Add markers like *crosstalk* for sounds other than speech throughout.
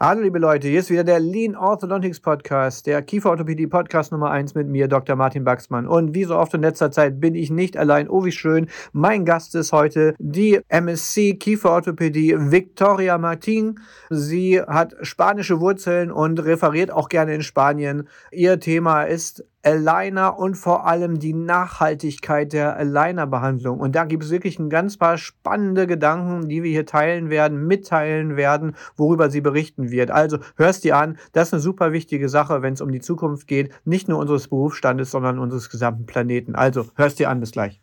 Hallo liebe Leute, hier ist wieder der Lean Orthodontics Podcast, der Kieferorthopädie Podcast Nummer 1 mit mir, Dr. Martin Baxmann. Und wie so oft in letzter Zeit bin ich nicht allein. Oh, wie schön. Mein Gast ist heute die MSc Kieferorthopädie Victoria Martin. Sie hat spanische Wurzeln und referiert auch gerne in Spanien. Ihr Thema ist Aligner und vor allem die Nachhaltigkeit der Aligner-Behandlung. Und da gibt es wirklich ein ganz paar spannende Gedanken, die wir hier teilen werden, mitteilen werden, worüber sie berichten wird. Also hörst dir an, das ist eine super wichtige Sache, wenn es um die Zukunft geht, nicht nur unseres Berufsstandes, sondern unseres gesamten Planeten. Also hörst dir an, bis gleich.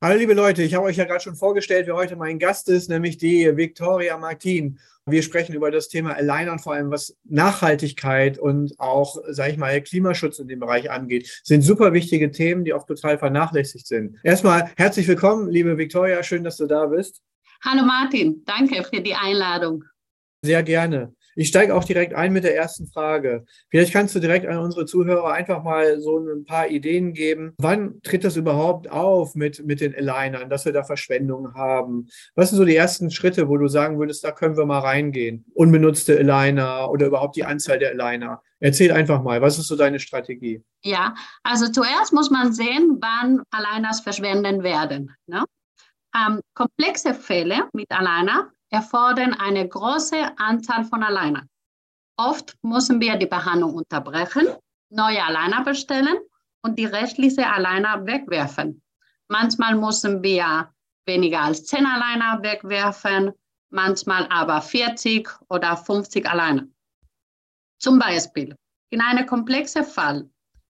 Hallo liebe Leute, ich habe euch ja gerade schon vorgestellt, wer heute mein Gast ist, nämlich die Victoria Martin. Wir sprechen über das Thema Aligner und vor allem was Nachhaltigkeit und auch, sage ich mal, Klimaschutz in dem Bereich angeht. Das sind super wichtige Themen, die oft total vernachlässigt sind. Erstmal herzlich willkommen, liebe Victoria, schön, dass du da bist. Hallo Martin, danke für die Einladung. Sehr gerne. Ich steige auch direkt ein mit der ersten Frage. Vielleicht kannst du direkt an unsere Zuhörer einfach mal so ein paar Ideen geben. Wann tritt das überhaupt auf mit, mit den Alignern, dass wir da Verschwendungen haben? Was sind so die ersten Schritte, wo du sagen würdest, da können wir mal reingehen? Unbenutzte Aligner oder überhaupt die Anzahl der Aligner? Erzähl einfach mal, was ist so deine Strategie? Ja, also zuerst muss man sehen, wann Aligners verschwenden werden. Ne? Ähm, komplexe Fälle mit Aligner erfordern eine große Anzahl von Alignern. Oft müssen wir die Behandlung unterbrechen, neue Aligner bestellen und die restlichen Aligner wegwerfen. Manchmal müssen wir weniger als 10 Aligner wegwerfen, manchmal aber 40 oder 50 Aligner. Zum Beispiel in einem komplexen Fall,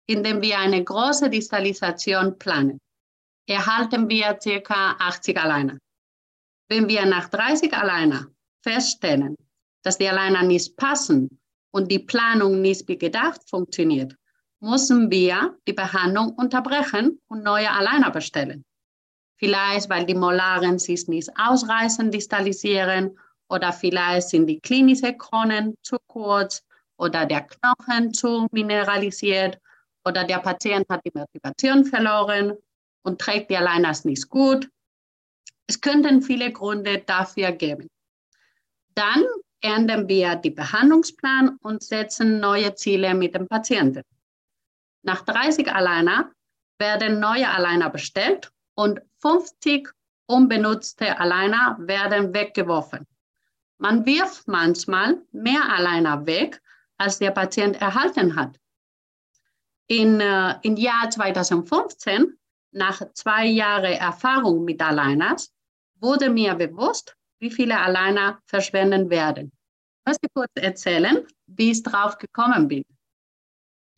in dem wir eine große Distalisation planen, erhalten wir ca. 80 Aligner. Wenn wir nach 30 alleine feststellen, dass die alleine nicht passen und die Planung nicht wie gedacht funktioniert, müssen wir die Behandlung unterbrechen und neue alleine bestellen. Vielleicht, weil die Molaren sich nicht ausreißend distalisieren oder vielleicht sind die klinischen Kronen zu kurz oder der Knochen zu mineralisiert oder der Patient hat die Motivation verloren und trägt die Aligners nicht gut es könnten viele Gründe dafür geben. Dann ändern wir den Behandlungsplan und setzen neue Ziele mit dem Patienten. Nach 30 Aligner werden neue Aligner bestellt und 50 unbenutzte Aligner werden weggeworfen. Man wirft manchmal mehr Aligner weg, als der Patient erhalten hat. In, äh, Im Jahr 2015, nach zwei Jahren Erfahrung mit Aligners, wurde mir bewusst, wie viele Alleiner verschwenden werden. Ich möchte kurz erzählen, wie ich drauf gekommen bin.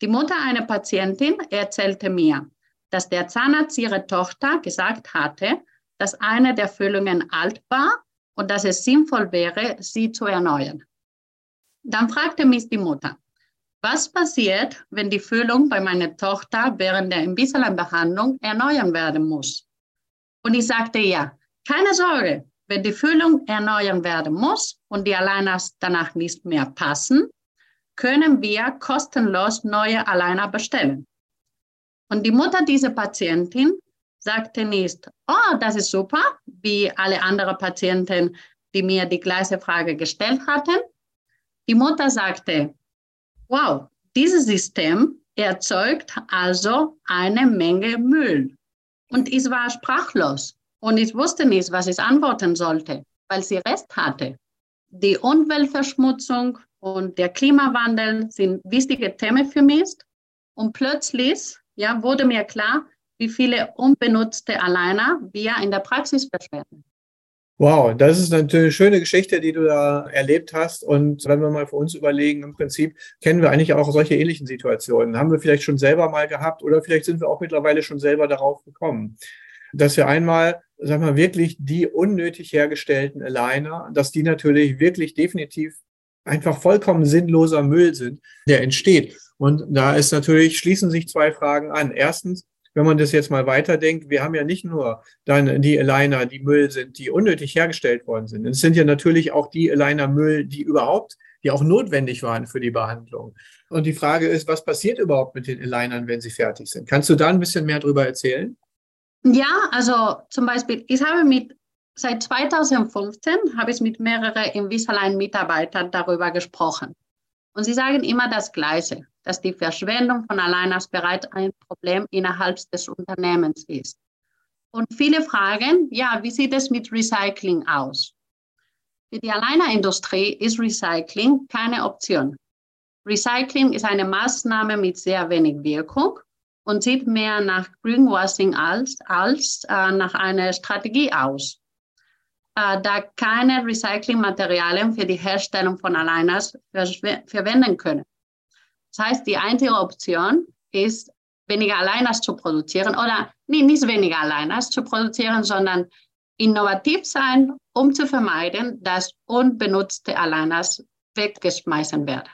Die Mutter einer Patientin erzählte mir, dass der Zahnarzt ihrer Tochter gesagt hatte, dass eine der Füllungen alt war und dass es sinnvoll wäre, sie zu erneuern. Dann fragte mich die Mutter, was passiert, wenn die Füllung bei meiner Tochter während der Invisalign-Behandlung erneuern werden muss? Und ich sagte ja, keine Sorge, wenn die Füllung erneuern werden muss und die Aligners danach nicht mehr passen, können wir kostenlos neue Aligner bestellen. Und die Mutter dieser Patientin sagte nicht, oh, das ist super, wie alle anderen Patienten, die mir die gleiche Frage gestellt hatten. Die Mutter sagte, wow, dieses System erzeugt also eine Menge Müll. Und ich war sprachlos. Und ich wusste nicht, was ich antworten sollte, weil sie Rest hatte. Die Umweltverschmutzung und der Klimawandel sind wichtige Themen für mich. Und plötzlich ja, wurde mir klar, wie viele unbenutzte Alleiner wir in der Praxis verschwenden. Wow, das ist natürlich eine schöne Geschichte, die du da erlebt hast. Und wenn wir mal für uns überlegen, im Prinzip kennen wir eigentlich auch solche ähnlichen Situationen. Haben wir vielleicht schon selber mal gehabt oder vielleicht sind wir auch mittlerweile schon selber darauf gekommen, dass wir einmal sagen wir wirklich die unnötig hergestellten Aligner, dass die natürlich wirklich definitiv einfach vollkommen sinnloser Müll sind, der entsteht. Und da ist natürlich, schließen sich zwei Fragen an. Erstens, wenn man das jetzt mal weiterdenkt, wir haben ja nicht nur dann die Aligner, die Müll sind, die unnötig hergestellt worden sind. Es sind ja natürlich auch die Aligner Müll, die überhaupt, die auch notwendig waren für die Behandlung. Und die Frage ist, was passiert überhaupt mit den Alignern, wenn sie fertig sind? Kannst du da ein bisschen mehr darüber erzählen? Ja, also zum Beispiel, ich habe mit seit 2015 habe ich mit mehreren Invisalign-Mitarbeitern darüber gesprochen. Und sie sagen immer das Gleiche, dass die Verschwendung von Aligners bereits ein Problem innerhalb des Unternehmens ist. Und viele fragen, ja, wie sieht es mit Recycling aus? Für die Aligner-Industrie ist Recycling keine Option. Recycling ist eine Maßnahme mit sehr wenig Wirkung und sieht mehr nach Greenwashing als, als äh, nach einer Strategie aus, äh, da keine Recyclingmaterialien für die Herstellung von Aligners ver verwenden können. Das heißt, die einzige Option ist, weniger Aligners zu produzieren oder nee, nicht weniger Aligners zu produzieren, sondern innovativ sein, um zu vermeiden, dass unbenutzte Aligners weggeschmeißen werden.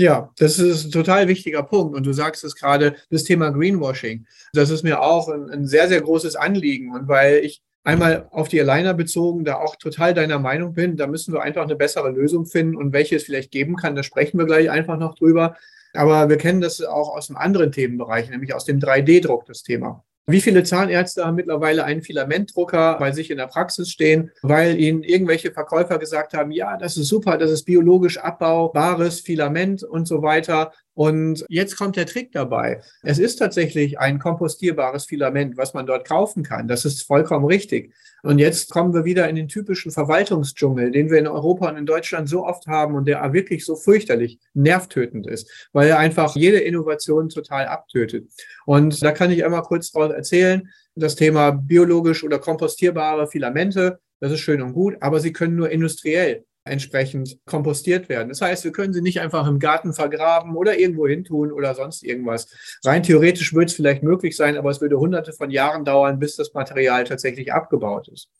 Ja, das ist ein total wichtiger Punkt. Und du sagst es gerade, das Thema Greenwashing. Das ist mir auch ein, ein sehr, sehr großes Anliegen. Und weil ich einmal auf die Aligner bezogen, da auch total deiner Meinung bin, da müssen wir einfach eine bessere Lösung finden. Und welche es vielleicht geben kann, da sprechen wir gleich einfach noch drüber. Aber wir kennen das auch aus einem anderen Themenbereich, nämlich aus dem 3D-Druck, das Thema. Wie viele Zahnärzte haben mittlerweile einen Filamentdrucker bei sich in der Praxis stehen, weil ihnen irgendwelche Verkäufer gesagt haben, ja, das ist super, das ist biologisch abbaubares Filament und so weiter. Und jetzt kommt der Trick dabei. Es ist tatsächlich ein kompostierbares Filament, was man dort kaufen kann. Das ist vollkommen richtig. Und jetzt kommen wir wieder in den typischen Verwaltungsdschungel, den wir in Europa und in Deutschland so oft haben und der wirklich so fürchterlich nervtötend ist, weil er einfach jede Innovation total abtötet. Und da kann ich einmal kurz erzählen, das Thema biologisch oder kompostierbare Filamente, das ist schön und gut, aber sie können nur industriell entsprechend kompostiert werden. Das heißt, wir können sie nicht einfach im Garten vergraben oder irgendwo hin tun oder sonst irgendwas. Rein theoretisch würde es vielleicht möglich sein, aber es würde hunderte von Jahren dauern, bis das Material tatsächlich abgebaut ist.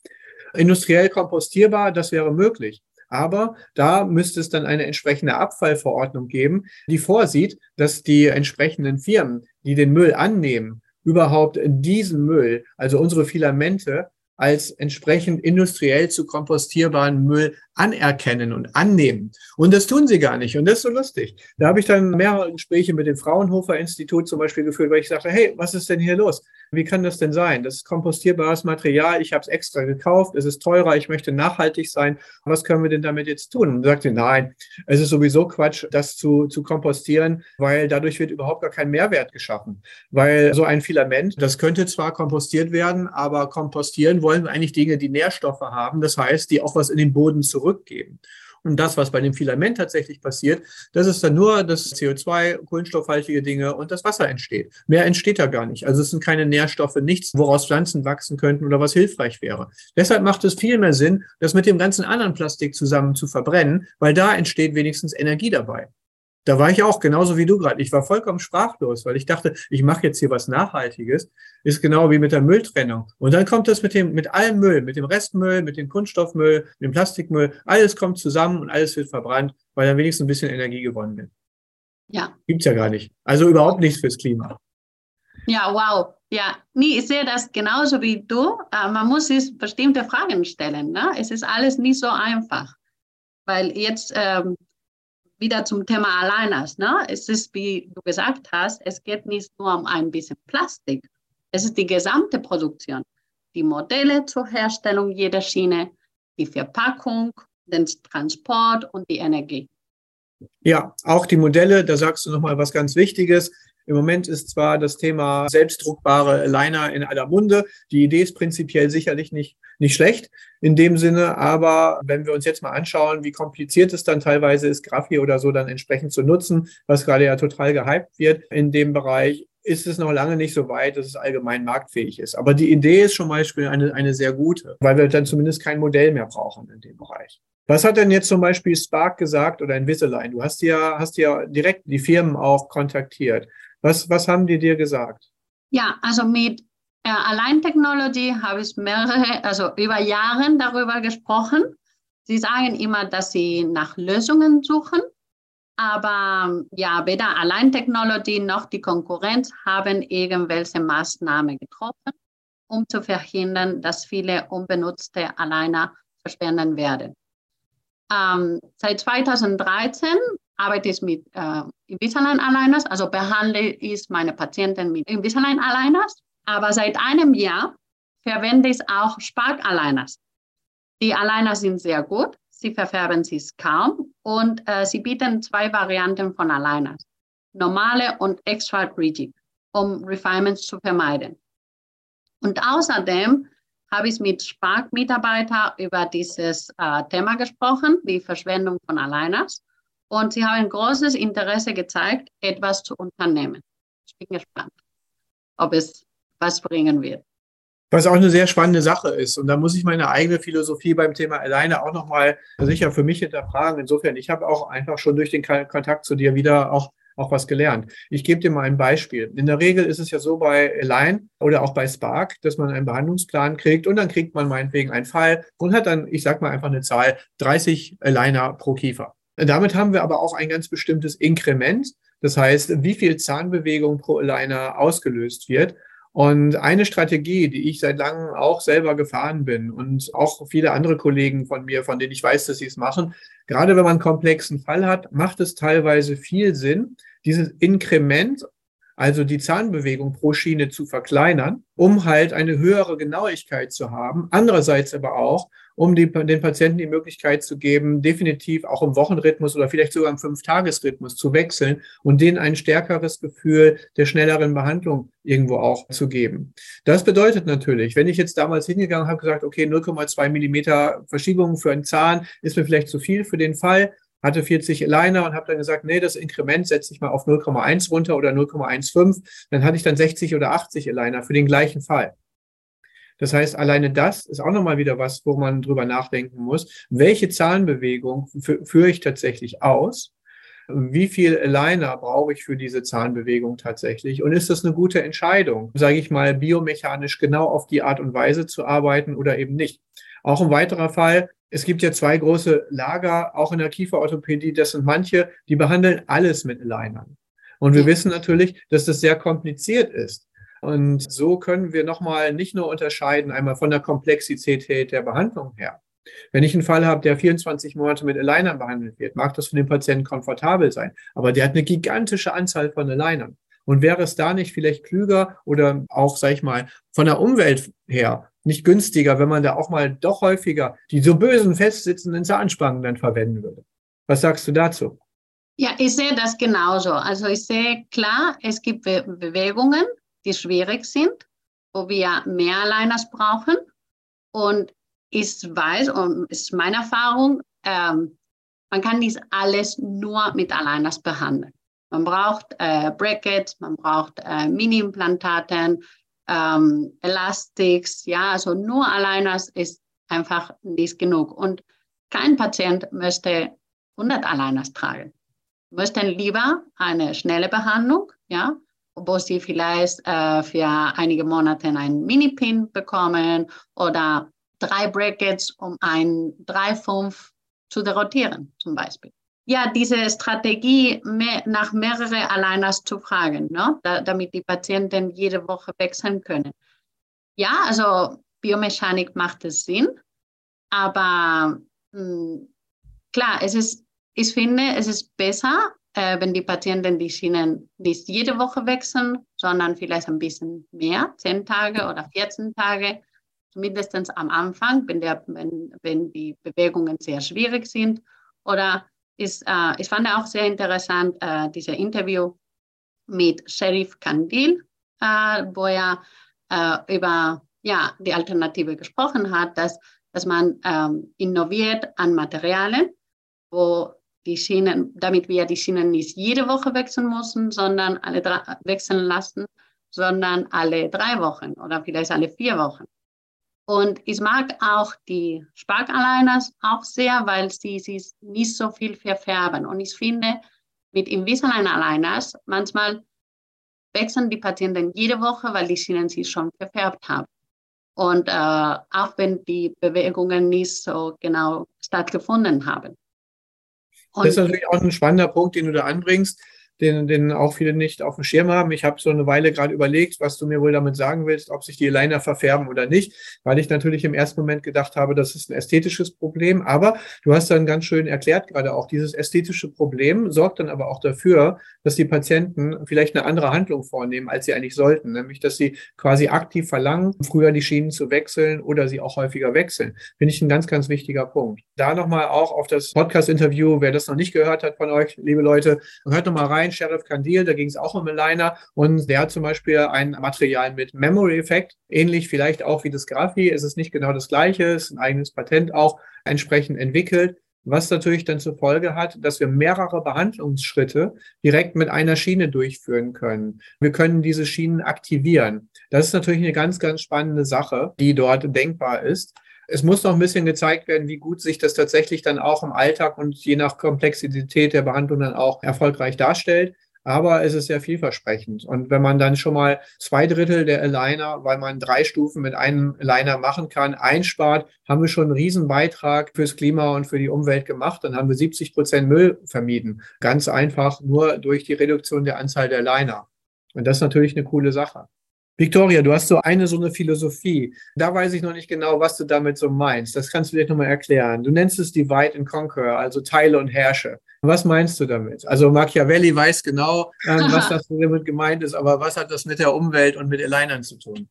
Industriell kompostierbar, das wäre möglich. Aber da müsste es dann eine entsprechende Abfallverordnung geben, die vorsieht, dass die entsprechenden Firmen, die den Müll annehmen, überhaupt diesen Müll, also unsere Filamente, als entsprechend industriell zu kompostierbaren Müll anerkennen und annehmen. Und das tun sie gar nicht. Und das ist so lustig. Da habe ich dann mehrere Gespräche mit dem Fraunhofer Institut zum Beispiel geführt, weil ich sagte, hey, was ist denn hier los? Wie kann das denn sein? Das ist kompostierbares Material. Ich habe es extra gekauft. Es ist teurer. Ich möchte nachhaltig sein. Was können wir denn damit jetzt tun? Und sagte, nein, es ist sowieso Quatsch, das zu, zu kompostieren, weil dadurch wird überhaupt gar kein Mehrwert geschaffen. Weil so ein Filament, das könnte zwar kompostiert werden, aber kompostieren wollen wir eigentlich Dinge, die Nährstoffe haben. Das heißt, die auch was in den Boden zurückgeben. Und das, was bei dem Filament tatsächlich passiert, das ist dann nur das CO2, kohlenstoffhaltige Dinge und das Wasser entsteht. Mehr entsteht da gar nicht. Also es sind keine Nährstoffe, nichts, woraus Pflanzen wachsen könnten oder was hilfreich wäre. Deshalb macht es viel mehr Sinn, das mit dem ganzen anderen Plastik zusammen zu verbrennen, weil da entsteht wenigstens Energie dabei. Da war ich auch genauso wie du gerade. Ich war vollkommen sprachlos, weil ich dachte, ich mache jetzt hier was Nachhaltiges. Ist genau wie mit der Mülltrennung. Und dann kommt das mit dem, mit allem Müll, mit dem Restmüll, mit dem Kunststoffmüll, mit dem Plastikmüll. Alles kommt zusammen und alles wird verbrannt, weil dann wenigstens ein bisschen Energie gewonnen wird. Ja. Gibt's ja gar nicht. Also überhaupt nichts fürs Klima. Ja, wow. Ja, nee, ich sehe das genauso wie du. Äh, man muss sich bestimmte Fragen stellen. Ne? Es ist alles nicht so einfach. Weil jetzt, ähm, wieder zum Thema Aligners. Ne? Es ist, wie du gesagt hast, es geht nicht nur um ein bisschen Plastik. Es ist die gesamte Produktion. Die Modelle zur Herstellung jeder Schiene, die Verpackung, den Transport und die Energie. Ja, auch die Modelle, da sagst du nochmal was ganz Wichtiges. Im Moment ist zwar das Thema selbstdruckbare Liner in aller Munde. Die Idee ist prinzipiell sicherlich nicht, nicht schlecht in dem Sinne, aber wenn wir uns jetzt mal anschauen, wie kompliziert es dann teilweise ist, Graphi oder so dann entsprechend zu nutzen, was gerade ja total gehypt wird in dem Bereich, ist es noch lange nicht so weit, dass es allgemein marktfähig ist. Aber die Idee ist schon mal eine, eine sehr gute, weil wir dann zumindest kein Modell mehr brauchen in dem Bereich. Was hat denn jetzt zum Beispiel Spark gesagt oder Invisalign? Du hast ja, hast ja direkt die Firmen auch kontaktiert. Was, was haben die dir gesagt? Ja, also mit Äh, Allein Technology habe ich mehrere, also über Jahre darüber gesprochen. Sie sagen immer, dass sie nach Lösungen suchen, aber ja, weder Allein Technology noch die Konkurrenz haben irgendwelche Maßnahmen getroffen, um zu verhindern, dass viele unbenutzte Aligner verschwinden werden. Ähm, seit 2013 arbeite ich mit äh, Invisalign Aligners, also behandle ich meine Patienten mit Invisalign Aligners. Aber seit einem Jahr verwende ich auch Spark Aligners. Die Aligners sind sehr gut, sie verfärben sich kaum und äh, sie bieten zwei Varianten von Aligners, normale und extra rigid, um Refinements zu vermeiden. Und außerdem habe ich mit Spark-Mitarbeitern über dieses äh, Thema gesprochen, die Verschwendung von Aligners. Und sie haben großes Interesse gezeigt, etwas zu unternehmen. Ich bin gespannt, ob es was bringen wird. Was auch eine sehr spannende Sache ist. Und da muss ich meine eigene Philosophie beim Thema alleine auch nochmal sicher für mich hinterfragen. Insofern, ich habe auch einfach schon durch den Kontakt zu dir wieder auch auch was gelernt. Ich gebe dir mal ein Beispiel. In der Regel ist es ja so bei Align oder auch bei Spark, dass man einen Behandlungsplan kriegt und dann kriegt man meinetwegen einen Fall und hat dann, ich sage mal einfach eine Zahl, 30 Aligner pro Kiefer. Damit haben wir aber auch ein ganz bestimmtes Inkrement. Das heißt, wie viel Zahnbewegung pro Aligner ausgelöst wird. Und eine Strategie, die ich seit langem auch selber gefahren bin und auch viele andere Kollegen von mir, von denen ich weiß, dass sie es machen, gerade wenn man einen komplexen Fall hat, macht es teilweise viel Sinn, dieses Inkrement, also die Zahnbewegung pro Schiene zu verkleinern, um halt eine höhere Genauigkeit zu haben. Andererseits aber auch, um die, den Patienten die Möglichkeit zu geben, definitiv auch im Wochenrhythmus oder vielleicht sogar im Fünftagesrhythmus zu wechseln und denen ein stärkeres Gefühl der schnelleren Behandlung irgendwo auch zu geben. Das bedeutet natürlich, wenn ich jetzt damals hingegangen habe, gesagt, okay, 0,2 Millimeter Verschiebung für einen Zahn ist mir vielleicht zu viel für den Fall, hatte 40 Aligner und habe dann gesagt, nee, das Inkrement setze ich mal auf 0,1 runter oder 0,15. Dann hatte ich dann 60 oder 80 Aligner für den gleichen Fall. Das heißt, alleine das ist auch nochmal wieder was, wo man drüber nachdenken muss. Welche Zahnbewegung führe ich tatsächlich aus? Wie viel Aligner brauche ich für diese Zahnbewegung tatsächlich? Und ist das eine gute Entscheidung, sage ich mal, biomechanisch genau auf die Art und Weise zu arbeiten oder eben nicht? Auch ein weiterer Fall, es gibt ja zwei große Lager, auch in der Kieferorthopädie. Das sind manche, die behandeln alles mit Alignern. Und wir wissen natürlich, dass das sehr kompliziert ist. Und so können wir nochmal nicht nur unterscheiden, einmal von der Komplexität der Behandlung her. Wenn ich einen Fall habe, der 24 Monate mit Alignern behandelt wird, mag das für den Patienten komfortabel sein, aber der hat eine gigantische Anzahl von Alignern. Und wäre es da nicht vielleicht klüger oder auch, sag ich mal, von der Umwelt her nicht günstiger, wenn man da auch mal doch häufiger die so bösen festsitzenden Zahnspangen dann verwenden würde. Was sagst du dazu? Ja, ich sehe das genauso. Also ich sehe klar, es gibt Be Bewegungen, die schwierig sind, wo wir mehr Aligners brauchen. Und ich weiß, und ist meine Erfahrung, ähm, man kann dies alles nur mit Aligners behandeln. Man braucht äh, Brackets, man braucht äh, Mini-Implantaten, ähm, Elastics, ja, also nur Aligners ist einfach nicht genug. Und kein Patient möchte 100 Aligners tragen. Möchten lieber eine schnelle Behandlung, ja, wo sie vielleicht äh, für einige Monate einen Mini-Pin bekommen oder drei Brackets, um ein 3-5 zu derotieren, zum Beispiel ja, diese Strategie, mehr, nach mehreren Aligners zu fragen, ne? Da, damit die Patienten jede Woche wechseln können. Ja, also Biomechanik macht es Sinn, aber mh, hm, klar, es ist, ich finde, es ist besser, äh, wenn die Patienten die Schienen nicht jede Woche wechseln, sondern vielleicht ein bisschen mehr, 10 Tage oder 14 Tage, zumindest am Anfang, wenn, der, wenn, wenn die Bewegungen sehr schwierig sind. Oder ist, äh, ich fand auch sehr interessant, äh, dieses Interview mit Sheriff Kandil, äh, wo er äh, über ja, die Alternative gesprochen hat, dass, dass man ähm, innoviert an Materialien, wo die Schienen, damit wir die Schienen nicht jede Woche wechseln müssen, sondern alle drei, wechseln lassen, sondern alle drei Wochen oder vielleicht alle vier Wochen. Und ich mag auch die Spark-Aligners auch sehr, weil sie sich nicht so viel verfärben. Und ich finde, mit Invisalign-Aligners manchmal wechseln die Patienten jede Woche, weil die Schienen sich schon verfärbt haben. Und äh, auch wenn die Bewegungen nicht so genau stattgefunden haben. Und das ist natürlich auch ein spannender Punkt, den du da anbringst den, den auch viele nicht auf dem Schirm haben. Ich habe so eine Weile gerade überlegt, was du mir wohl damit sagen willst, ob sich die Liner verfärben oder nicht, weil ich natürlich im ersten Moment gedacht habe, das ist ein ästhetisches Problem. Aber du hast dann ganz schön erklärt, gerade auch dieses ästhetische Problem sorgt dann aber auch dafür, dass die Patienten vielleicht eine andere Handlung vornehmen, als sie eigentlich sollten, nämlich dass sie quasi aktiv verlangen, früher die Schienen zu wechseln oder sie auch häufiger wechseln. Finde ich ein ganz, ganz wichtiger Punkt. Da nochmal auch auf das Podcast-Interview, wer das noch nicht gehört hat von euch, liebe Leute, hört nochmal rein ein Sheriff Kandil, da ging es auch um Aligner und der hat zum Beispiel ein Material mit Memory-Effekt, ähnlich vielleicht auch wie das Graphi, es ist nicht genau das gleiche, es ist ein eigenes Patent auch entsprechend entwickelt was natürlich dann zur Folge hat, dass wir mehrere Behandlungsschritte direkt mit einer Schiene durchführen können. Wir können diese Schienen aktivieren. Das ist natürlich eine ganz, ganz spannende Sache, die dort denkbar ist. Es muss noch ein bisschen gezeigt werden, wie gut sich das tatsächlich dann auch im Alltag und je nach Komplexität der Behandlung dann auch erfolgreich darstellt. Aber es ist sehr vielversprechend. Und wenn man dann schon mal zwei Drittel der Aligner, weil man drei Stufen mit einem Aligner machen kann, einspart, haben wir schon einen riesen Beitrag fürs Klima und für die Umwelt gemacht. Dann haben wir 70 Prozent Müll vermieden. Ganz einfach nur durch die Reduktion der Anzahl der Aligner. Und das ist natürlich eine coole Sache. Victoria, du hast so eine so eine Philosophie. Da weiß ich noch nicht genau, was du damit so meinst. Das kannst du dir nochmal erklären. Du nennst es Divide and Conquer, also Teile und Herrsche. Was meinst du damit? Also Machiavelli weiß genau, äh, was *laughs* das damit gemeint ist, aber was hat das mit der Umwelt und mit Alignern zu tun?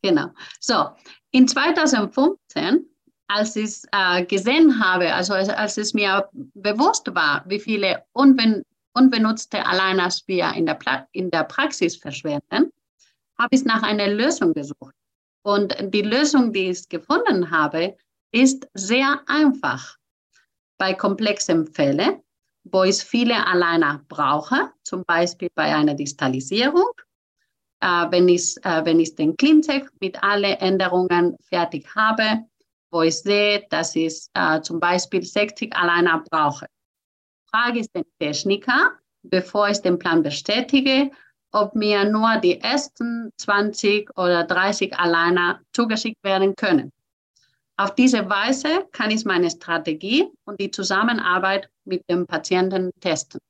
Genau. So, in 2015, als ich es äh, gesehen habe, also als, als, es mir bewusst war, wie viele unben, unbenutzte Aligners wir in der, in der Praxis verschwenden, habe ich nach einer Lösung gesucht. Und die Lösung, die ich gefunden habe, ist sehr einfach. Bei komplexen Fällen, wo ich viele alleine brauche, zum Beispiel bei einer Distalisierung, äh, wenn, ich, äh, wenn ich den Cleantech mit allen Änderungen fertig habe, wo ich sehe, dass ich äh, zum Beispiel 60 alleine brauche. Frage ich den Techniker, bevor ich den Plan bestätige, ob mir nur die ersten 20 oder 30 alleine zugeschickt werden können. Auf diese Weise kann ich meine Strategie und die Zusammenarbeit mit dem Patienten testen.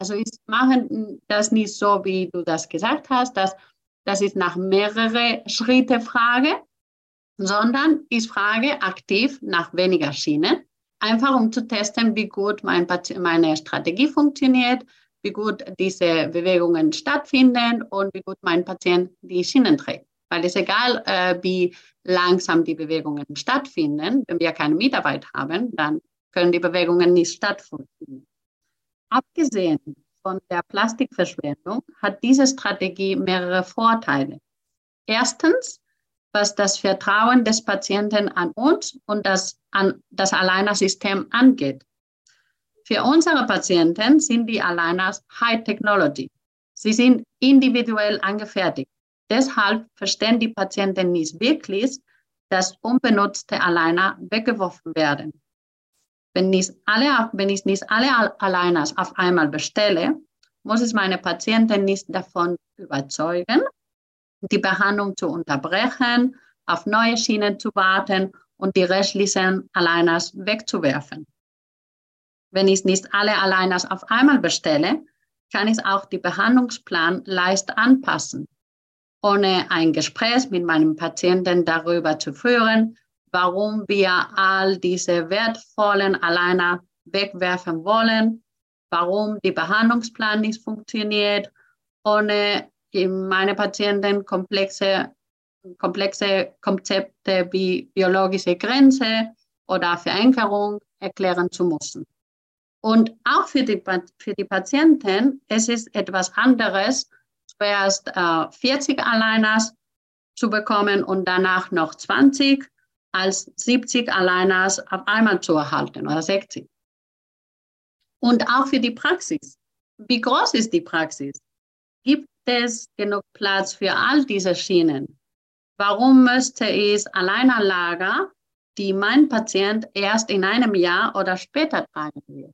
Also ich mache das nicht so, wie du das gesagt hast, dass, dass ich nach mehrere Schritte frage, sondern ich frage aktiv nach weniger Schienen, einfach um zu testen, wie gut mein, meine Strategie funktioniert, wie gut diese Bewegungen stattfinden und wie gut mein Patient die Schienen trägt. Weil es egal, äh, wie langsam die Bewegungen stattfinden, wenn wir keine Mitarbeit haben, dann können die Bewegungen nicht stattfinden. Abgesehen von der Plastikverschwendung hat diese Strategie mehrere Vorteile. Erstens, was das Vertrauen des Patienten an uns und das, an das Alleinersystem angeht. Für unsere Patienten sind die Aligners High Technology. Sie sind individuell angefertigt. Deshalb verstehen die Patienten nicht wirklich, dass unbenutzte Aligner weggeworfen werden. Wenn, nicht alle, wenn ich nicht alle Aligners auf einmal bestelle, muss ich meine Patienten nicht davon überzeugen, die Behandlung zu unterbrechen, auf neue Schienen zu warten und die restlichen Aligners wegzuwerfen. Wenn ich nicht alle alleine auf einmal bestelle, kann ich auch die Behandlungsplan leicht anpassen, ohne ein Gespräch mit meinem Patienten darüber zu führen, warum wir all diese wertvollen alleine wegwerfen wollen, warum die Behandlungsplan nicht funktioniert, ohne meine Patienten komplexe, komplexe Konzepte wie biologische Grenze oder Verenkerung erklären zu müssen. Und auch für die, für die Patienten, es ist etwas anderes, zuerst äh, 40 Alleiners zu bekommen und danach noch 20, als 70 Alleiners auf einmal zu erhalten oder 60. Und auch für die Praxis. Wie groß ist die Praxis? Gibt es genug Platz für all diese Schienen? Warum müsste ich Alleinanlager, die mein Patient erst in einem Jahr oder später tragen wird?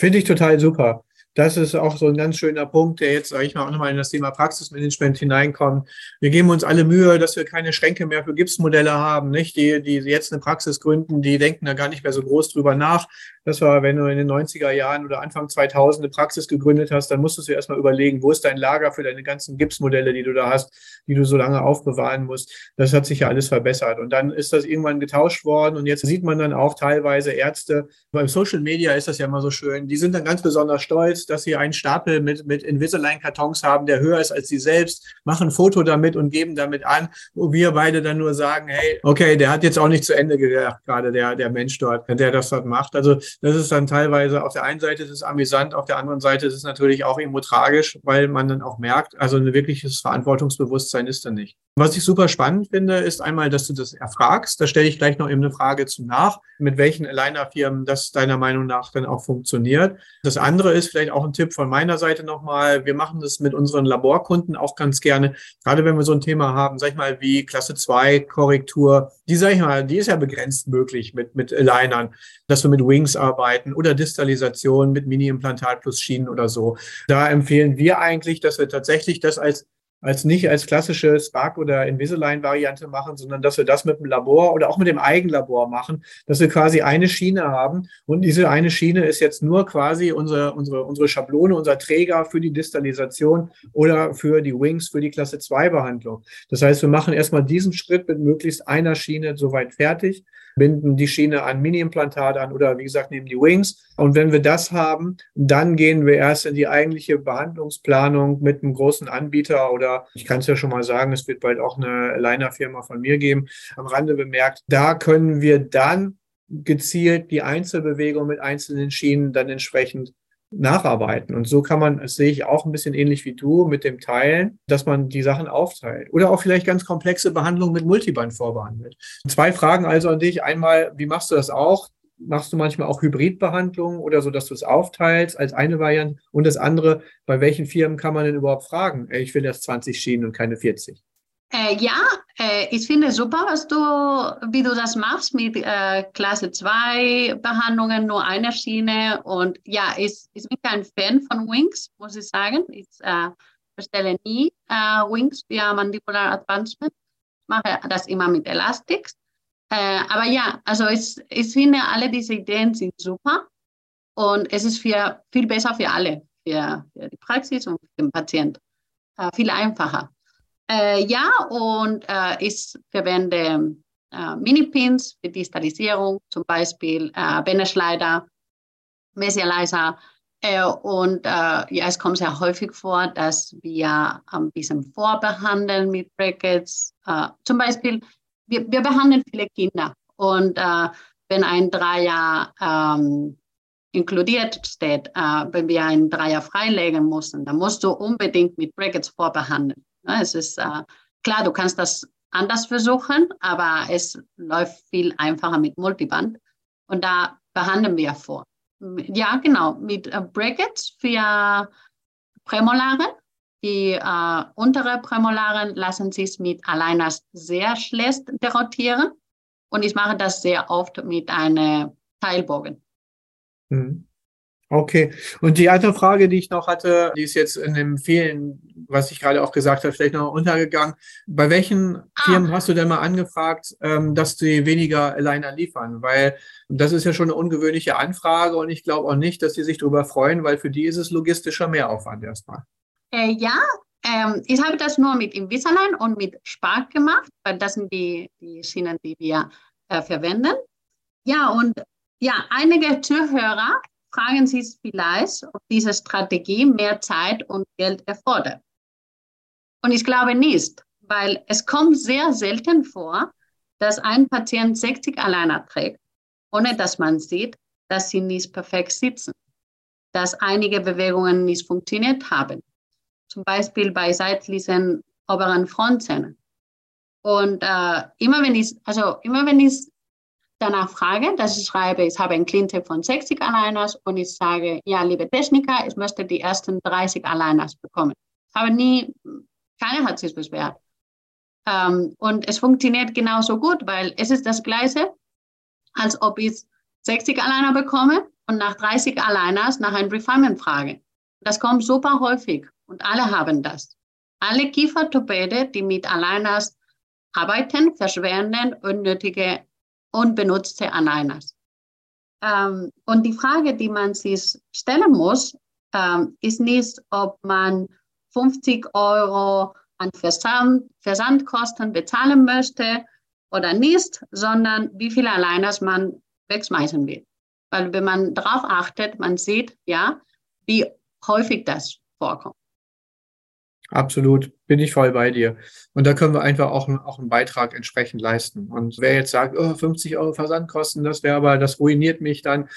Finde ich total super. das ist auch so ein ganz schöner Punkt, der jetzt, sage ich mal, auch nochmal in das Thema Praxismanagement hineinkommt. Wir geben uns alle Mühe, dass wir keine Schränke mehr für Gipsmodelle haben, nicht? Die, die jetzt eine Praxis gründen, die denken da gar nicht mehr so groß drüber nach. Das war, wenn du in den 90er Jahren oder Anfang 2000 eine Praxis gegründet hast, dann musstest du erstmal überlegen, wo ist dein Lager für deine ganzen Gipsmodelle, die du da hast, die du so lange aufbewahren musst. Das hat sich ja alles verbessert. Und dann ist das irgendwann getauscht worden und jetzt sieht man dann auch teilweise Ärzte, beim Social Media ist das ja immer so schön, die sind dann ganz besonders stolz, dass sie einen Stapel mit, mit Invisalign-Kartons haben, der höher ist als sie selbst, machen ein Foto damit und geben damit an, wo wir beide dann nur sagen, hey, okay, der hat jetzt auch nicht zu Ende gedacht, gerade der, der Mensch dort, der das dort macht. Also das ist dann teilweise, auf der einen Seite ist es amüsant, auf der anderen Seite ist es natürlich auch irgendwo tragisch, weil man dann auch merkt, also ein wirkliches Verantwortungsbewusstsein ist da nicht. Was ich super spannend finde, ist einmal, dass du das erfragst. Da stelle ich gleich noch eben eine Frage zu nach, mit welchen Aligner-Firmen das deiner Meinung nach dann auch funktioniert. Das andere ist vielleicht auch ein Tipp von meiner Seite nochmal. Wir machen das mit unseren Laborkunden auch ganz gerne. Gerade wenn wir so ein Thema haben, sag ich mal, wie Klasse 2 Korrektur, die sag ich mal, die ist ja begrenzt möglich mit, mit Alignern, dass wir mit Wings arbeiten oder Distalisation mit Mini-Implantat plus Schienen oder so. Da empfehlen wir eigentlich, dass wir tatsächlich das als als nicht als klassische Spark- oder Invisalign-Variante machen, sondern dass wir das mit dem Labor oder auch mit dem Eigenlabor machen, dass wir quasi eine Schiene haben und diese eine Schiene ist jetzt nur quasi unsere, unsere, unsere Schablone, unser Träger für die Distalisation oder für die Wings, für die Klasse 2 Behandlung. Das heißt, wir machen erstmal diesen Schritt mit möglichst einer Schiene soweit fertig binden die Schiene an Mini-Implantat an oder wie gesagt nehmen die Wings. Und wenn wir das haben, dann gehen wir erst in die eigentliche Behandlungsplanung mit einem großen Anbieter oder ich kann es ja schon mal sagen, es wird bald auch eine Liner-Firma von mir geben, am Rande bemerkt. Da können wir dann gezielt die Einzelbewegung mit einzelnen Schienen dann entsprechend nacharbeiten. Und so kann man, das sehe ich auch ein bisschen ähnlich wie du mit dem Teilen, dass man die Sachen aufteilt. Oder auch vielleicht ganz komplexe Behandlungen mit Multiband vorbehandelt. Zwei Fragen also an dich. Einmal, wie machst du das auch? Machst du manchmal auch Hybridbehandlungen oder so, dass du es aufteilst als eine Variante? Und das andere, bei welchen Firmen kann man denn überhaupt fragen? Ich will erst 20 Schienen und keine 40. Äh, ja, äh, ich finde super, was du, wie du das machst mit äh, Klasse 2 Behandlungen, nur eine Schiene. Und ja, ich, ich bin kein Fan von Wings, muss ich sagen. Ich äh, bestelle nie äh, Wings via Mandibular Advancement. Ich mache das immer mit Elastics. Äh, aber ja, also ich, ich finde, alle diese Ideen sind super. Und es ist für, viel besser für alle, für, für die Praxis und für den Patienten. viel einfacher. Äh, ja, und äh, ich verwende äh, Mini-Pins für die Sterilisierung, zum Beispiel äh, Bänderschleider, Mesializer. Äh, und äh, ja, es kommt sehr häufig vor, dass wir ein bisschen vorbehandeln mit Brackets. Äh, zum Beispiel, wir, wir behandeln viele Kinder. Und wenn ein Dreier ähm, inkludiert steht, wenn wir ein Dreier freilegen müssen, dann musst du unbedingt mit Brackets vorbehandeln. Es ist äh, klar, du kannst das anders versuchen, aber es läuft viel einfacher mit Multiband. Und da behandeln wir vor. Ja, genau, mit äh, Brackets für Prämolare. Die äh, untere Prämolaren lassen sich mit Aligners sehr schlecht derotieren. Und ich mache das sehr oft mit einem Teilbogen. Mhm. Okay. Und die andere Frage, die ich noch hatte, die ist jetzt in dem vielen, was ich gerade auch gesagt habe, vielleicht noch untergegangen. Bei welchen ah. Firmen hast du denn mal angefragt, ähm, dass sie weniger Aligner liefern? Weil das ist ja schon eine ungewöhnliche Anfrage und ich glaube auch nicht, dass sie sich darüber freuen, weil für die ist es logistischer Mehraufwand erstmal. Äh, ja, ähm, ich habe das nur mit Invisalign und mit Spark gemacht, weil das sind die, die Schienen, die wir äh, verwenden. Ja, und ja, einige Zuhörer fragen Sie vielleicht, ob diese Strategie mehr Zeit und Geld erfordert. Und ich glaube nicht, weil es kommt sehr selten vor, dass ein Patient 60 alleine trägt, ohne dass man sieht, dass sie nicht perfekt sitzen, dass einige Bewegungen nicht funktioniert haben. Zum Beispiel bei seitlichen oberen Frontzähnen. Und äh, immer wenn ich, also immer wenn ich danach frage, dass ich schreibe, ich habe ein Cleantech von 60 Aligners und ich sage, ja, liebe Techniker, ich möchte die ersten 30 Aligners bekommen. Ich habe nie, keiner hat sich beschwert. Ähm, und es funktioniert genauso gut, weil es ist das Gleiche, als ob ich 60 Aligner bekomme und nach 30 Aligners nach einem Refinement frage. Das kommt super häufig und alle haben das. Alle Kieferorthopäde, die mit Aligners arbeiten, verschwenden unnötige, unbenutzte Aligners. Ähm, und die Frage, die man sich stellen muss, ähm, ist nicht, ob man 50 Euro an Versand, Versandkosten bezahlen möchte oder nicht, sondern wie viele Aligners man wegschmeißen will. Weil wenn man darauf achtet, man sieht, ja, wie häufig das vorkommt. Absolut, bin ich voll bei dir. Und da können wir einfach auch, auch einen Beitrag entsprechend leisten. Und wer jetzt sagt, oh, 50 Euro Versandkosten, das wäre aber, das ruiniert mich dann,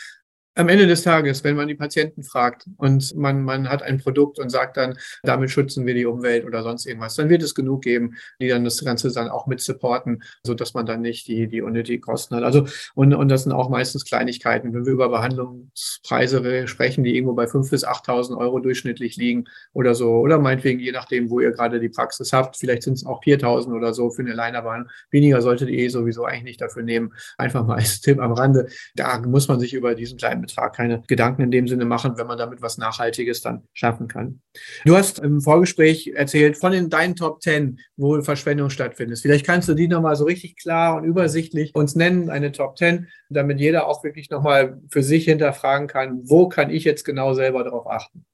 am Ende des Tages, wenn man die Patienten fragt und man, man hat ein Produkt und sagt dann, damit schützen wir die Umwelt oder sonst irgendwas, dann wird es genug geben, die dann das Ganze dann auch mit supporten, so dass man dann nicht die, die unnötigen Kosten hat. Also, und, und das sind auch meistens Kleinigkeiten. Wenn wir über Behandlungspreise sprechen, die irgendwo bei 5.000 bis 8.000 Euro durchschnittlich liegen oder so, oder meinetwegen, je nachdem, wo ihr gerade die Praxis habt, vielleicht sind es auch 4.000 oder so für eine Leinerbahn. Weniger solltet ihr eh sowieso eigentlich nicht dafür nehmen. Einfach mal als Tipp am Rande. Da muss man sich über diesen kleinen Betrag keine Gedanken in dem Sinne machen, wenn man damit was Nachhaltiges dann schaffen kann. Du hast im Vorgespräch erzählt von den deinen Top 10, wo Verschwendung stattfindet. Vielleicht kannst du die nochmal so richtig klar und übersichtlich uns nennen, eine Top 10, damit jeder auch wirklich nochmal für sich hinterfragen kann, wo kann ich jetzt genau selber darauf achten?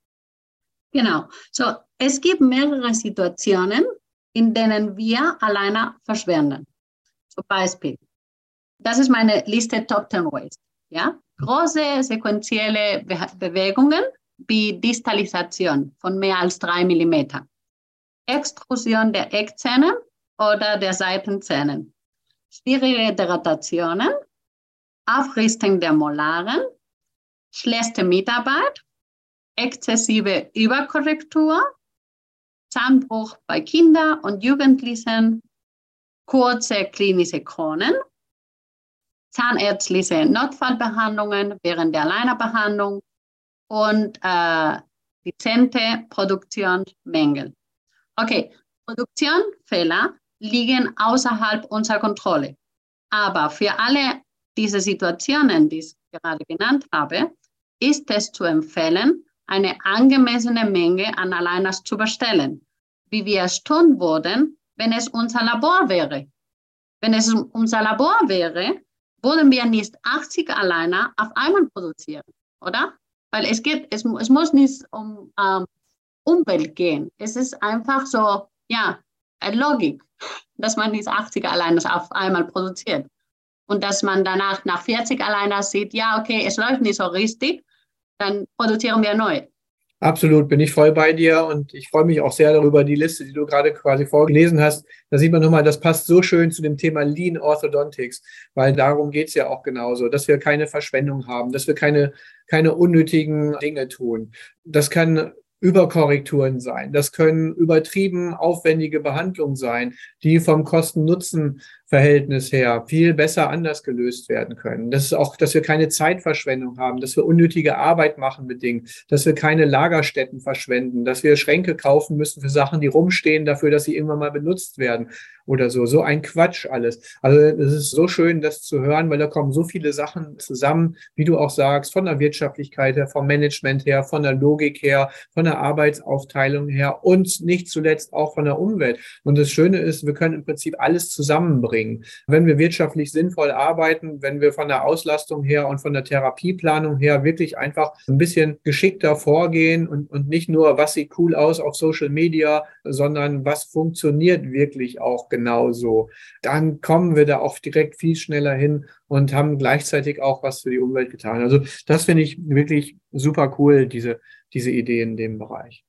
Genau. So, es gibt mehrere Situationen, in denen wir alleine verschwenden. Zum Beispiel, das ist meine Liste Top 10 Ways. Ja? Große sequentielle Be Bewegungen wie Distalisation von mehr als drei Millimeter, Extrusion der Eckzähne oder der Seitenzähne, schwierige Degradationen, Aufrüstung der Molaren, schlechte Mitarbeit, exzessive Überkorrektur, Zahnbruch bei Kindern und Jugendlichen, kurze klinische Kronen zahnärztliche Notfallbehandlungen während der Alleinerbehandlung und äh, dezente Produktionsmängel. Okay, Produktionsfehler liegen außerhalb unserer Kontrolle. Aber für alle diese Situationen, die ich gerade genannt habe, ist es zu empfehlen, eine angemessene Menge an Aligners zu bestellen, wie wir es tun würden, wenn es unser Labor wäre. Wenn es unser Labor wäre, wollen wir nicht 80 alleine auf einmal produzieren, oder? Weil es geht, es, es muss nicht um ähm, Umwelt gehen. Es ist einfach so, ja, eine Logik, dass man nicht 80 alleine auf einmal produziert. Und dass man danach nach 40 alleine sieht, ja, okay, es läuft nicht so richtig, dann produzieren wir neu. Absolut, bin ich voll bei dir und ich freue mich auch sehr darüber, die Liste, die du gerade quasi vorgelesen hast. Da sieht man nochmal, das passt so schön zu dem Thema Lean Orthodontics, weil darum geht es ja auch genauso, dass wir keine Verschwendung haben, dass wir keine, keine unnötigen Dinge tun. Das kann Überkorrekturen sein. Das können übertrieben aufwendige Behandlungen sein, die vom Kosten-Nutzen Verhältnis her viel besser anders gelöst werden können. Das ist auch, dass wir keine Zeitverschwendung haben, dass wir unnötige Arbeit machen mit Dingen, dass wir keine Lagerstätten verschwenden, dass wir Schränke kaufen müssen für Sachen, die rumstehen, dafür, dass sie irgendwann mal benutzt werden oder so. So ein Quatsch alles. Also es ist so schön, das zu hören, weil da kommen so viele Sachen zusammen, wie du auch sagst, von der Wirtschaftlichkeit her, vom Management her, von der Logik her, von der Arbeitsaufteilung her und nicht zuletzt auch von der Umwelt. Und das Schöne ist, wir können im Prinzip alles zusammenbringen bringen. Wenn wir wirtschaftlich sinnvoll arbeiten, wenn wir von der Auslastung her und von der Therapieplanung her wirklich einfach ein bisschen geschickter vorgehen und, und nicht nur, was sieht cool aus auf Social Media, sondern was funktioniert wirklich auch genauso, dann kommen wir da auch direkt viel schneller hin und haben gleichzeitig auch was für die Umwelt getan. Also das finde ich wirklich super cool, diese, diese Idee in dem Bereich.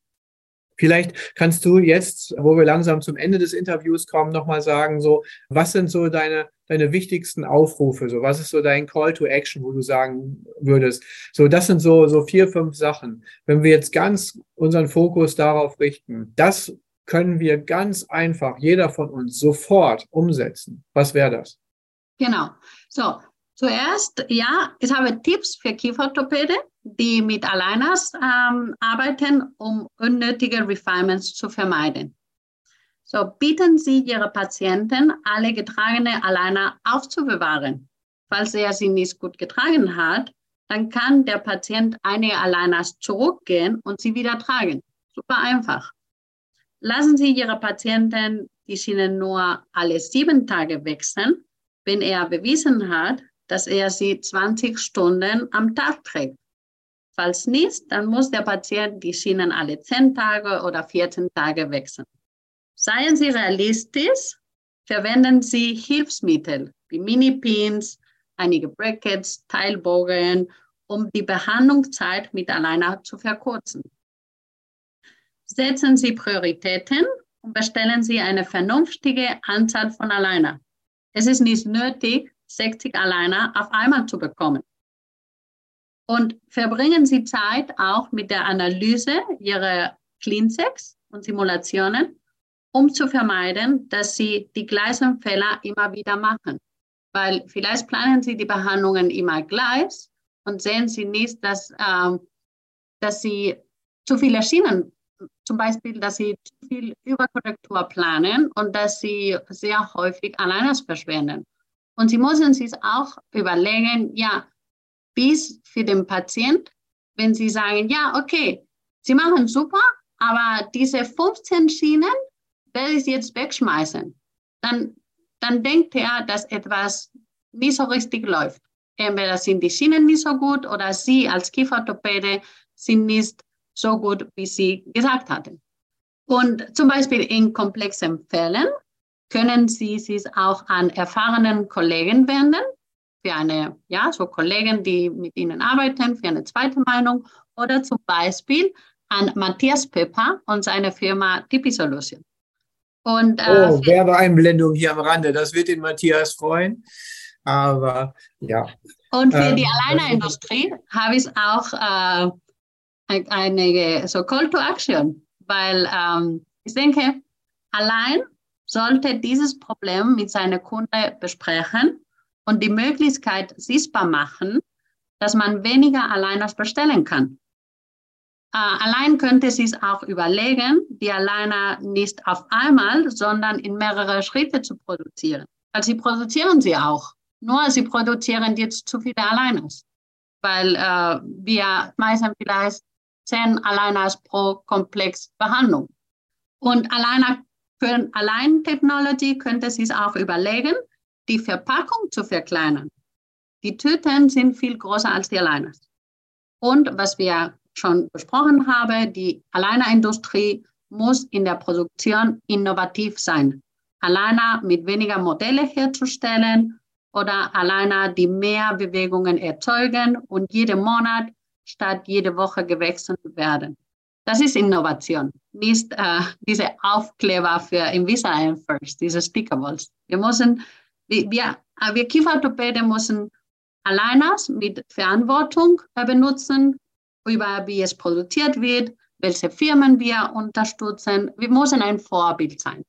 Vielleicht kannst du jetzt, wo wir langsam zum Ende des Interviews kommen, nochmal sagen, so, was sind so deine, deine wichtigsten Aufrufe? So, was ist so dein Call to Action, wo du sagen würdest? So, das sind so, so vier, fünf Sachen. Wenn wir jetzt ganz unseren Fokus darauf richten, das können wir ganz einfach, jeder von uns, sofort umsetzen. Was wäre das? Genau. So, zuerst, ja, ich habe Tipps für Kieferorthopäde die mit Aligners ähm, arbeiten, um unnötige Refinements zu vermeiden. So bieten Sie Ihre Patienten, alle getragene Aligner aufzubewahren. Falls er sie nicht gut getragen hat, dann kann der Patient einige Aligners zurückgehen und sie wieder tragen. Super einfach. Lassen Sie Ihre Patienten die Schienen nur alle sieben Tage wechseln, wenn er bewiesen hat, dass er sie 20 Stunden am Tag trägt. Falls nicht, dann muss der Patient die Schienen alle 10 Tage oder 14 Tage wechseln. Seien Sie realistisch, verwenden Sie Hilfsmittel wie Mini-Pins, einige Brackets, Teilbogen, um die Behandlungszeit mit Aligner zu verkürzen. Setzen Sie Prioritäten und bestellen Sie eine vernünftige Anzahl von Aligner. Es ist nicht nötig, 60 Aligner auf einmal zu bekommen. Und verbringen Sie Zeit auch mit der Analyse Ihrer Cleanchecks und Simulationen, um zu vermeiden, dass Sie die gleichen Fehler immer wieder machen. Weil vielleicht planen Sie die Behandlungen immer gleich und sehen Sie nicht, dass, ähm, dass Sie zu viele Schienen zum Beispiel, dass sie zu viel Überkorrektur planen und dass sie sehr häufig alleine verschwenden. Und sie müssen sich auch überlegen, ja, bis für den Patient, wenn sie sagen, ja, okay, sie machen super, aber diese 15 Schienen werde ich jetzt wegschmeißen, dann, dann denkt er, dass etwas nicht so richtig läuft. Entweder sind die Schienen nicht so gut oder Sie als Kieferorthopäde sind nicht so gut, wie Sie gesagt hatten. Und zum Beispiel in komplexen Fällen können Sie sich auch an erfahrenen Kollegen wenden, für eine, ja, so Kollegen, die mit Ihnen arbeiten, für eine zweite Meinung oder zum Beispiel an Matthias Pepper und seine Firma Tipi Solution. Und, äh, oh, Werbeeinblendung hier am Rande, das wird den Matthias freuen. Aber ja. Und für ähm, die Alleinerindustrie habe ich auch äh, eine so Call to Action, weil ähm, ich denke, allein sollte dieses Problem mit seiner Kunde besprechen und die Möglichkeit sichtbar machen, dass man weniger allein bestellen kann. Äh, allein könnte sie es auch überlegen, die alleine nicht auf einmal, sondern in mehrere Schritte zu produzieren. Weil sie produzieren sie auch. Nur sie produzieren jetzt zu viele Alleiners. Weil äh, wir meistens vielleicht zehn Aligners pro Komplex Behandlung. Und alleine für allein Technology könnte es auch überlegen, die Verpackung zu verkleinern. Die Tüten sind viel größer als die Aligners. Und was wir schon besprochen haben, die Aligner-Industrie muss in der Produktion innovativ sein. Aligner mit weniger Modelle herzustellen oder Aligner, die mehr Bewegungen erzeugen und jeden Monat statt jede Woche gewechselt werden. Das ist Innovation, nicht äh, diese Aufkleber für Invisalign First, diese Stickables. Wir müssen, wir, wir, äh, Kieferorthopäden müssen Aligners mit Verantwortung äh, benutzen, über wie es produziert wird, welche Firmen wir unterstützen. Wir müssen ein Vorbild sein.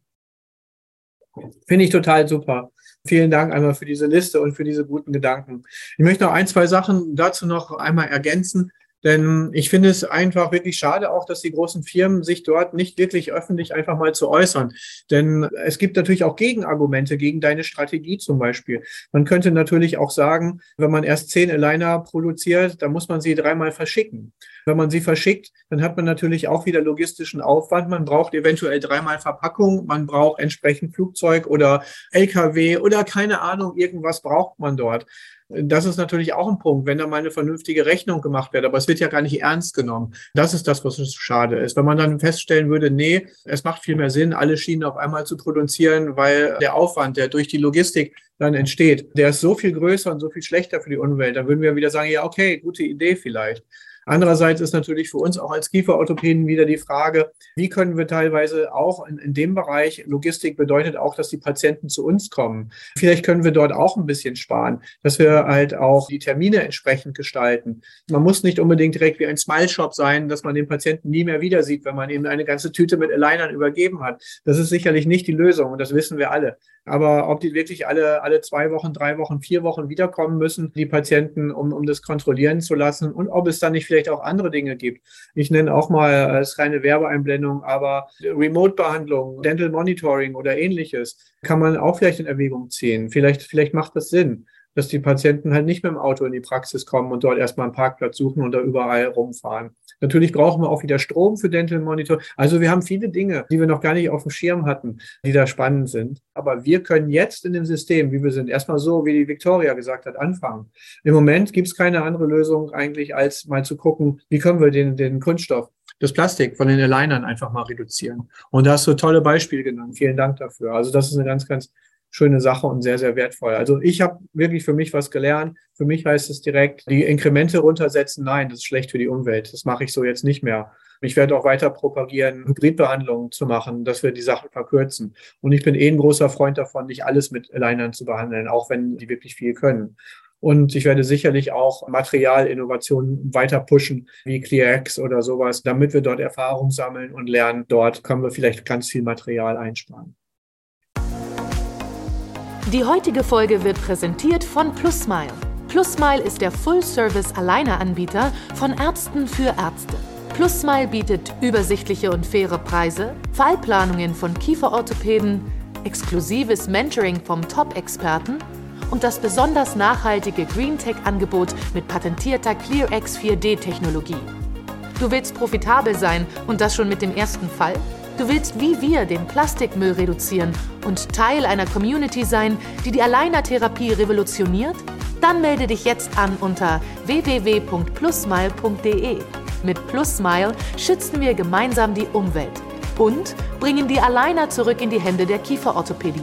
Finde ich total super. Vielen Dank einmal für diese Liste und für diese guten Gedanken. Ich möchte noch ein, zwei Sachen dazu noch einmal ergänzen. Denn ich finde es einfach wirklich schade auch, dass die großen Firmen sich dort nicht wirklich öffentlich einfach mal zu äußern. Denn es gibt natürlich auch Gegenargumente gegen deine Strategie zum Beispiel. Man könnte natürlich auch sagen, wenn man erst zehn Aligner produziert, dann muss man sie dreimal verschicken. Wenn man sie verschickt, dann hat man natürlich auch wieder logistischen Aufwand. Man braucht eventuell dreimal Verpackung, man braucht entsprechend Flugzeug oder LKW oder keine Ahnung, irgendwas braucht man dort das ist natürlich auch ein Punkt, wenn da mal eine vernünftige Rechnung gemacht wird. Aber es wird ja gar nicht ernst genommen. Das ist das, was so schade ist. Wenn man dann feststellen würde, nee, es macht viel mehr Sinn, alle Schienen auf einmal zu produzieren, weil der Aufwand, der durch die Logistik dann entsteht, der ist so viel größer und so viel schlechter für die Umwelt. Dann würden wir wieder sagen, ja, okay, gute Idee vielleicht. Andererseits ist natürlich für uns auch als Kieferorthopäden wieder die Frage, wie können wir teilweise auch in, in dem Bereich, Logistik bedeutet auch, dass die Patienten zu uns kommen. Vielleicht können wir dort auch ein bisschen sparen, dass wir halt auch die Termine entsprechend gestalten. Man muss nicht unbedingt direkt wie ein Smile-Shop sein, dass man den Patienten nie mehr wieder sieht, wenn man ihm eine ganze Tüte mit Alignern übergeben hat. Das ist sicherlich nicht die Lösung und das wissen wir alle. Aber ob die wirklich alle, alle zwei Wochen, drei Wochen, vier Wochen wiederkommen müssen, die Patienten, um, um das kontrollieren zu lassen und ob es dann nicht vielleicht auch andere Dinge gibt. Ich nenne auch mal, äh, es ist keine Werbeeinblendung, aber Remote-Behandlung, Dental Monitoring oder ähnliches kann man auch vielleicht in Erwägung ziehen. Vielleicht, vielleicht macht das Sinn. dass die Patienten halt nicht mit dem Auto in die Praxis kommen und dort erstmal einen Parkplatz suchen und da überall rumfahren. Natürlich brauchen wir auch wieder Strom für Dental Monitor. Also wir haben viele Dinge, die wir noch gar nicht auf dem Schirm hatten, die da spannend sind. Aber wir können jetzt in dem System, wie wir sind, erstmal so, wie die Victoria gesagt hat, anfangen. Im Moment gibt es keine andere Lösung eigentlich, als mal zu gucken, wie können wir den, den Kunststoff das Plastik von den Alignern einfach mal reduzieren. Und da hast du tolle Beispiele genannt. Vielen Dank dafür. Also das ist eine ganz, ganz schöne Sache und sehr, sehr wertvoll. Also ich habe wirklich für mich was gelernt. Für mich heißt es direkt, die Inkremente runtersetzen. Nein, das ist schlecht für die Umwelt. Das mache ich so jetzt nicht mehr. Ich werde auch weiter propagieren, Hybridbehandlungen zu machen, dass wir die Sachen verkürzen. Und ich bin eh ein großer Freund davon, nicht alles mit Alignern zu behandeln, auch wenn die wirklich viel können. Und ich werde sicherlich auch Materialinnovationen weiter pushen, wie ClearX oder sowas, damit wir dort Erfahrung sammeln und lernen. Dort können wir vielleicht ganz viel Material einsparen. Die heutige Folge wird präsentiert von PlusMile. PlusMile ist der Full-Service-Alleine-Anbieter von Ärzten für Ärzte. PlusMile bietet übersichtliche und faire Preise, Fallplanungen von Kieferorthopäden, exklusives Mentoring vom Top-Experten und das besonders nachhaltige GreenTech-Angebot mit patentierter ClearX 4D-Technologie. Du willst profitabel sein und das schon mit dem ersten Fall? Du willst wie wir den Plastikmüll reduzieren und Teil einer Community sein, die die Alleinertherapie revolutioniert? Dann melde dich jetzt an unter www.plusmile.de. Mit Plusmile schützen wir gemeinsam die Umwelt und bringen die Aligner zurück in die Hände der Kieferorthopädie.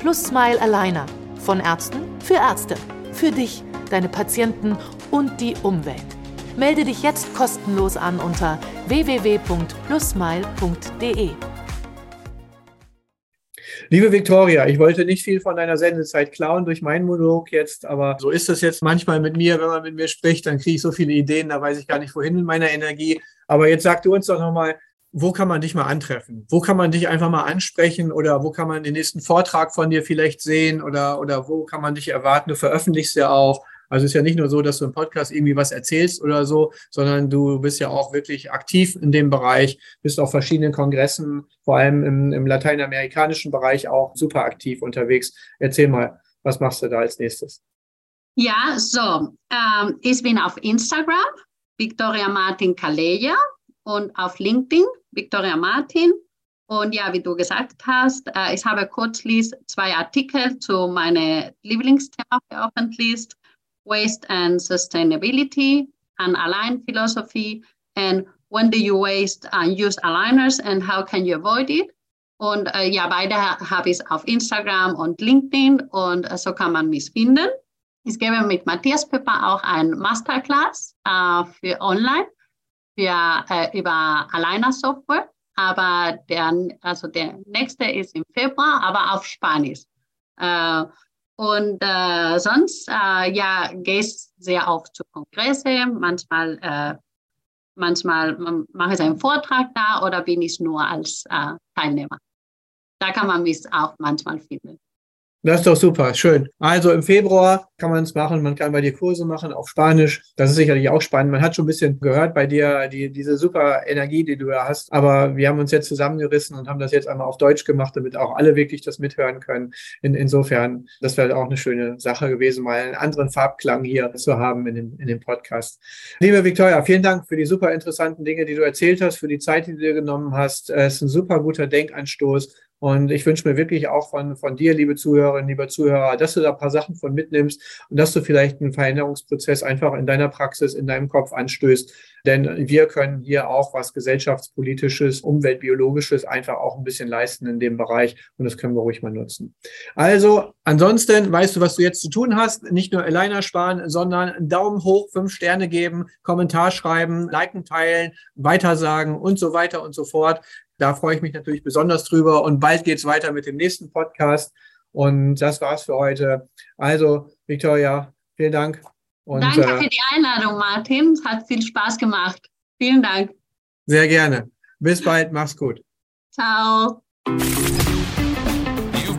Plusmile Aligner. Von Ärzten für Ärzte. Für dich, deine Patienten und die Umwelt. Melde dich jetzt kostenlos an unter www.plusmile.de. Liebe Viktoria, ich wollte nicht viel von deiner Sendezeit klauen durch meinen Monolog jetzt, aber so ist es jetzt manchmal mit mir, wenn man mit mir spricht, dann kriege ich so viele Ideen, da weiß ich gar nicht, wohin mit meiner Energie. Aber jetzt sag du uns doch nochmal, wo kann man dich mal antreffen? Wo kann man dich einfach mal ansprechen oder wo kann man den nächsten Vortrag von dir vielleicht sehen oder, oder wo kann man dich erwarten? Du veröffentlichst ja auch. Also es ist ja nicht nur so, dass du im Podcast irgendwie was erzählst oder so, sondern du bist ja auch wirklich aktiv in dem Bereich, bist auf verschiedenen Kongressen, vor allem im, im lateinamerikanischen Bereich auch super aktiv unterwegs. Erzähl mal, was machst du da als nächstes? Ja, so, ähm, ich bin auf Instagram, Victoria Martin Kaleja und auf LinkedIn, Victoria Martin. Und ja, wie du gesagt hast, äh, ich habe kürzlich zwei Artikel zu meinem Lieblingsthema veröffentlicht. Waste and sustainability, and align philosophy, and when do you waste and use aligners and how can you avoid it? Und äh, ja, beide habe ich auf Instagram und LinkedIn und äh, so kann man mich finden. Ich gebe mit Matthias Pepper auch ein Masterclass äh, für online für, äh, über Aligner Software, aber der, also der nächste ist im Februar, aber auf Spanisch. Und äh, sonst, äh, ja, gehst sehr oft zu Kongresse. Manchmal, äh, manchmal mache ich einen Vortrag da oder bin ich nur als äh, Teilnehmer. Da kann man mich auch manchmal finden. Das ist doch super, schön. Also im Februar kann man es machen, man kann bei dir Kurse machen auf Spanisch. Das ist sicherlich auch spannend. Man hat schon ein bisschen gehört bei dir, die, diese super Energie, die du da hast. Aber wir haben uns jetzt zusammengerissen und haben das jetzt einmal auf Deutsch gemacht, damit auch alle wirklich das mithören können. In, insofern, das wäre auch eine schöne Sache gewesen, mal einen anderen Farbklang hier zu haben in dem, in dem Podcast. Liebe Victoria, vielen Dank für die super interessanten Dinge, die du erzählt hast, für die Zeit, die du dir genommen hast. Es ist ein super guter Denkanstoß. Und ich wünsche mir wirklich auch von, von dir, liebe Zuhörerinnen, lieber Zuhörer, dass du da ein paar Sachen von mitnimmst und dass du vielleicht einen Veränderungsprozess einfach in deiner Praxis, in deinem Kopf anstößt. Denn wir können hier auch was gesellschaftspolitisches, umweltbiologisches einfach auch ein bisschen leisten in dem Bereich und das können wir ruhig mal nutzen. Also, ansonsten weißt du, was du jetzt zu tun hast. Nicht nur Eliner sparen, sondern Daumen hoch, fünf Sterne geben, Kommentar schreiben, liken, teilen, weitersagen und so weiter und so fort. Da freue ich mich natürlich besonders drüber. Und bald geht es weiter mit dem nächsten Podcast. Und das war's für heute. Also, Victoria, vielen Dank. Und, Danke äh, für die Einladung, Martin. Es hat viel Spaß gemacht. Vielen Dank. Sehr gerne. Bis bald. Mach's gut. Ciao.